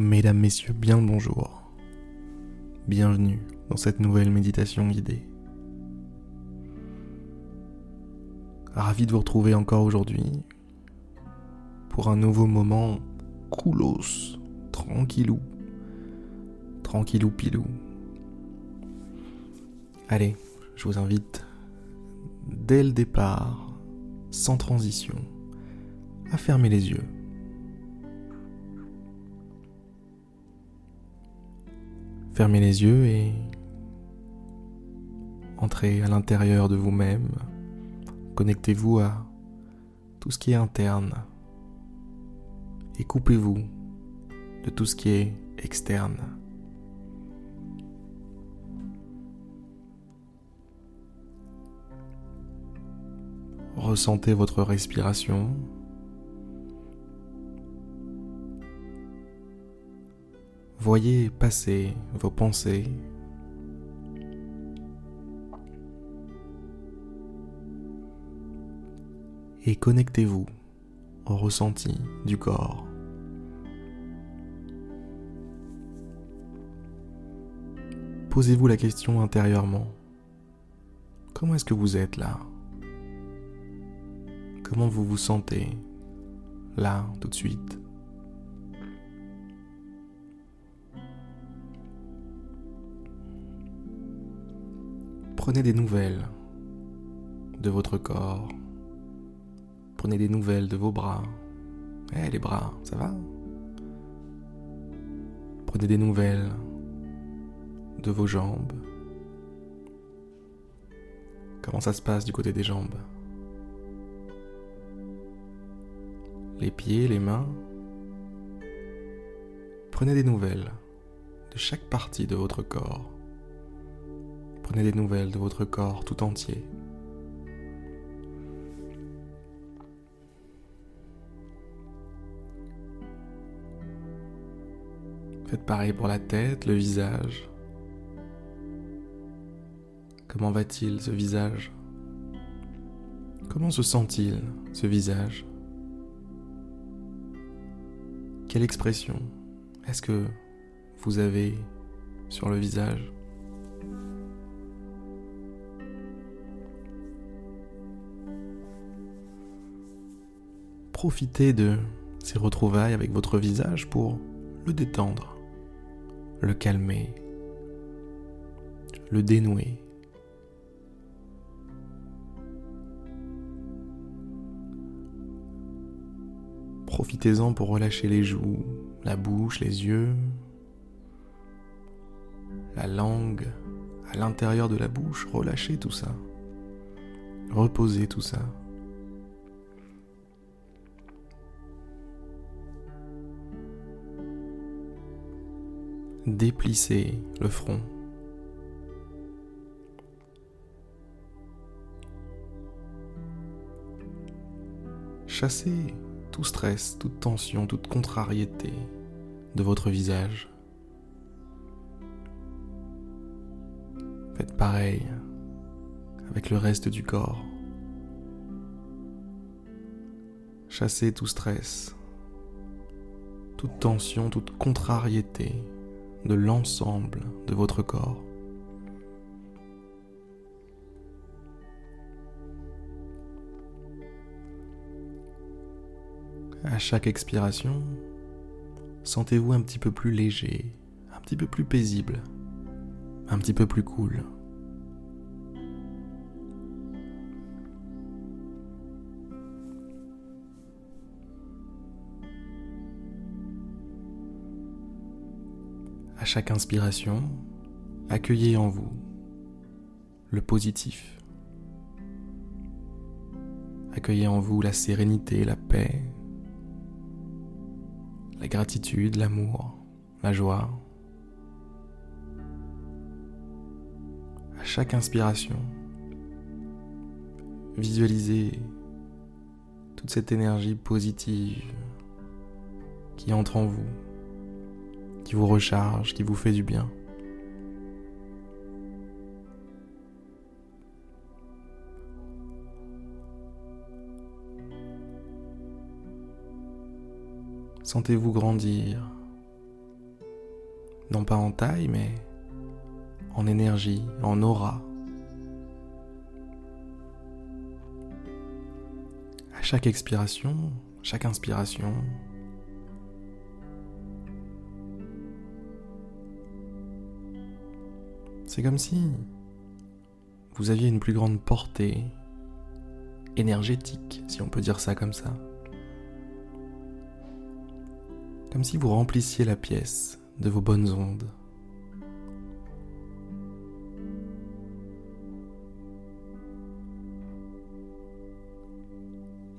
Mesdames, Messieurs, bien le bonjour. Bienvenue dans cette nouvelle méditation guidée. Ravi de vous retrouver encore aujourd'hui pour un nouveau moment coolos, tranquillou, tranquillou pilou. Allez, je vous invite dès le départ, sans transition, à fermer les yeux. Fermez les yeux et entrez à l'intérieur de vous-même. Connectez-vous à tout ce qui est interne et coupez-vous de tout ce qui est externe. Ressentez votre respiration. Voyez passer vos pensées. Et connectez-vous au ressenti du corps. Posez-vous la question intérieurement. Comment est-ce que vous êtes là? Comment vous vous sentez là tout de suite? Prenez des nouvelles de votre corps. Prenez des nouvelles de vos bras. Eh, les bras, ça va? Prenez des nouvelles de vos jambes. Comment ça se passe du côté des jambes? Les pieds, les mains. Prenez des nouvelles de chaque partie de votre corps. Prenez des nouvelles de votre corps tout entier. Faites pareil pour la tête, le visage. Comment va-t-il ce visage? Comment se sent-il ce visage? Quelle expression est-ce que vous avez sur le visage? Profitez de ces retrouvailles avec votre visage pour le détendre, le calmer, le dénouer. Profitez-en pour relâcher les joues, la bouche, les yeux, la langue, à l'intérieur de la bouche, relâchez tout ça. Reposez tout ça. Déplissez le front. Chassez tout stress, toute tension, toute contrariété de votre visage. Faites pareil avec le reste du corps. Chassez tout stress, toute tension, toute contrariété de l'ensemble de votre corps. À chaque expiration, sentez-vous un petit peu plus léger, un petit peu plus paisible, un petit peu plus cool. Chaque inspiration, accueillez en vous le positif. Accueillez en vous la sérénité, la paix, la gratitude, l'amour, la joie. À chaque inspiration, visualisez toute cette énergie positive qui entre en vous, qui vous recharge, qui vous fait du bien. Sentez-vous grandir non pas en taille, mais en énergie, en aura. À chaque expiration, chaque inspiration, c'est comme si vous aviez une plus grande portée énergétique, si on peut dire ça comme ça. Comme si vous remplissiez la pièce de vos bonnes ondes.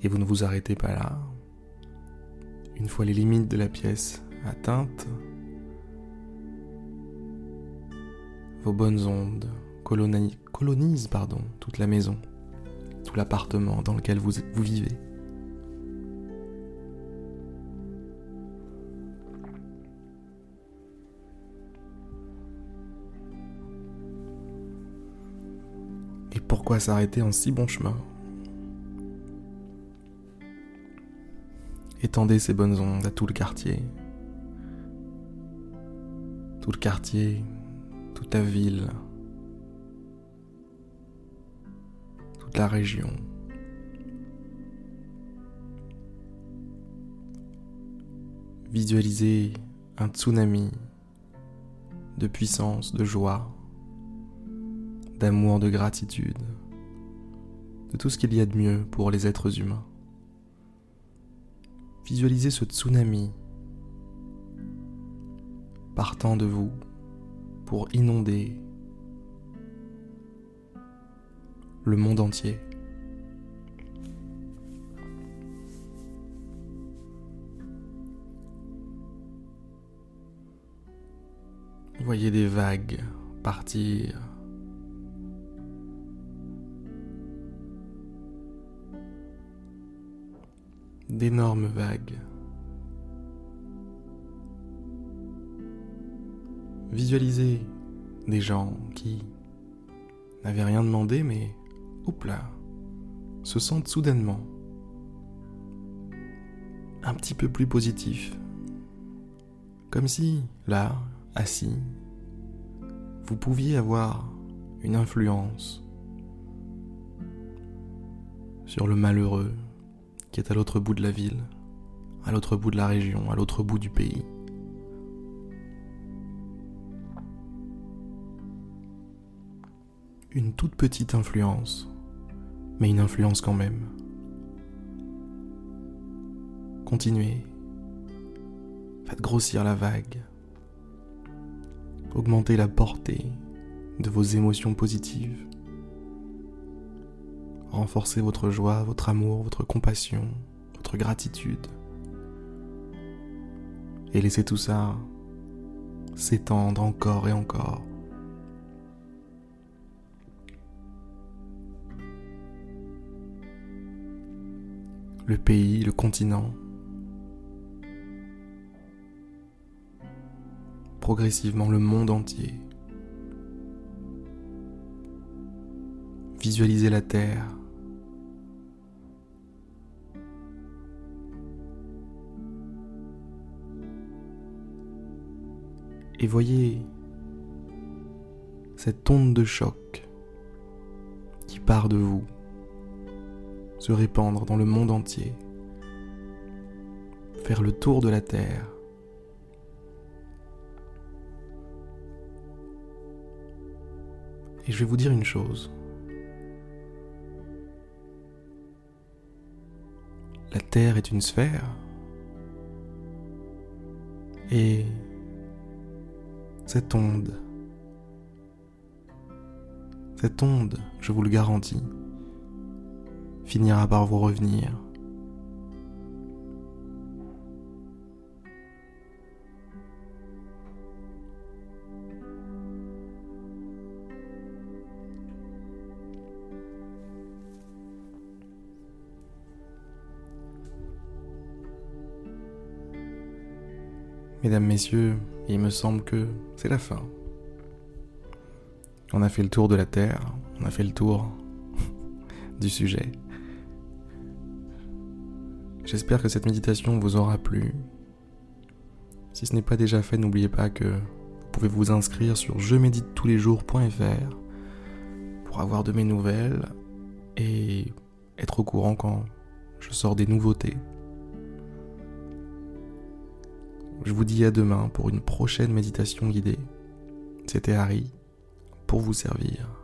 Et vous ne vous arrêtez pas là. Une fois les limites de la pièce atteintes, vos bonnes ondes colonisent pardon, toute la maison, tout l'appartement dans lequel vous, vous vivez. Et pourquoi s'arrêter en si bon chemin? Étendez ces bonnes ondes à tout le quartier. Tout le quartier, toute la ville, toute la région. Visualisez un tsunami de puissance, de joie, d'amour, de gratitude, de tout ce qu'il y a de mieux pour les êtres humains. Visualisez ce tsunami partant de vous pour inonder le monde entier. Voyez des vagues partir d'énormes vagues. Visualisez des gens qui n'avaient rien demandé mais, oups là, se sentent soudainement un petit peu plus positifs. Comme si, là, assis, vous pouviez avoir une influence sur le malheureux, qui est à l'autre bout de la ville, à l'autre bout de la région, à l'autre bout du pays. Une toute petite influence, mais une influence quand même. Continuez. Faites grossir la vague. Augmentez la portée de vos émotions positives. Renforcez votre joie, votre amour, votre compassion, votre gratitude. Et laissez tout ça s'étendre encore et encore. Le pays, le continent, progressivement le monde entier. Visualisez la Terre. Et voyez cette onde de choc qui part de vous se répandre dans le monde entier, faire le tour de la Terre. Et je vais vous dire une chose. La Terre est une sphère et cette onde, cette onde, je vous le garantis, finira par vous revenir. Mesdames, Messieurs, il me semble que c'est la fin. On a fait le tour de la Terre, on a fait le tour du sujet. J'espère que cette méditation vous aura plu. Si ce n'est pas déjà fait, n'oubliez pas que pouvez vous inscrire sur je médite tous les jours.fr pour avoir de mes nouvelles et être au courant quand je sors des nouveautés. Je vous dis à demain pour une prochaine méditation guidée. C'était Harry pour vous servir.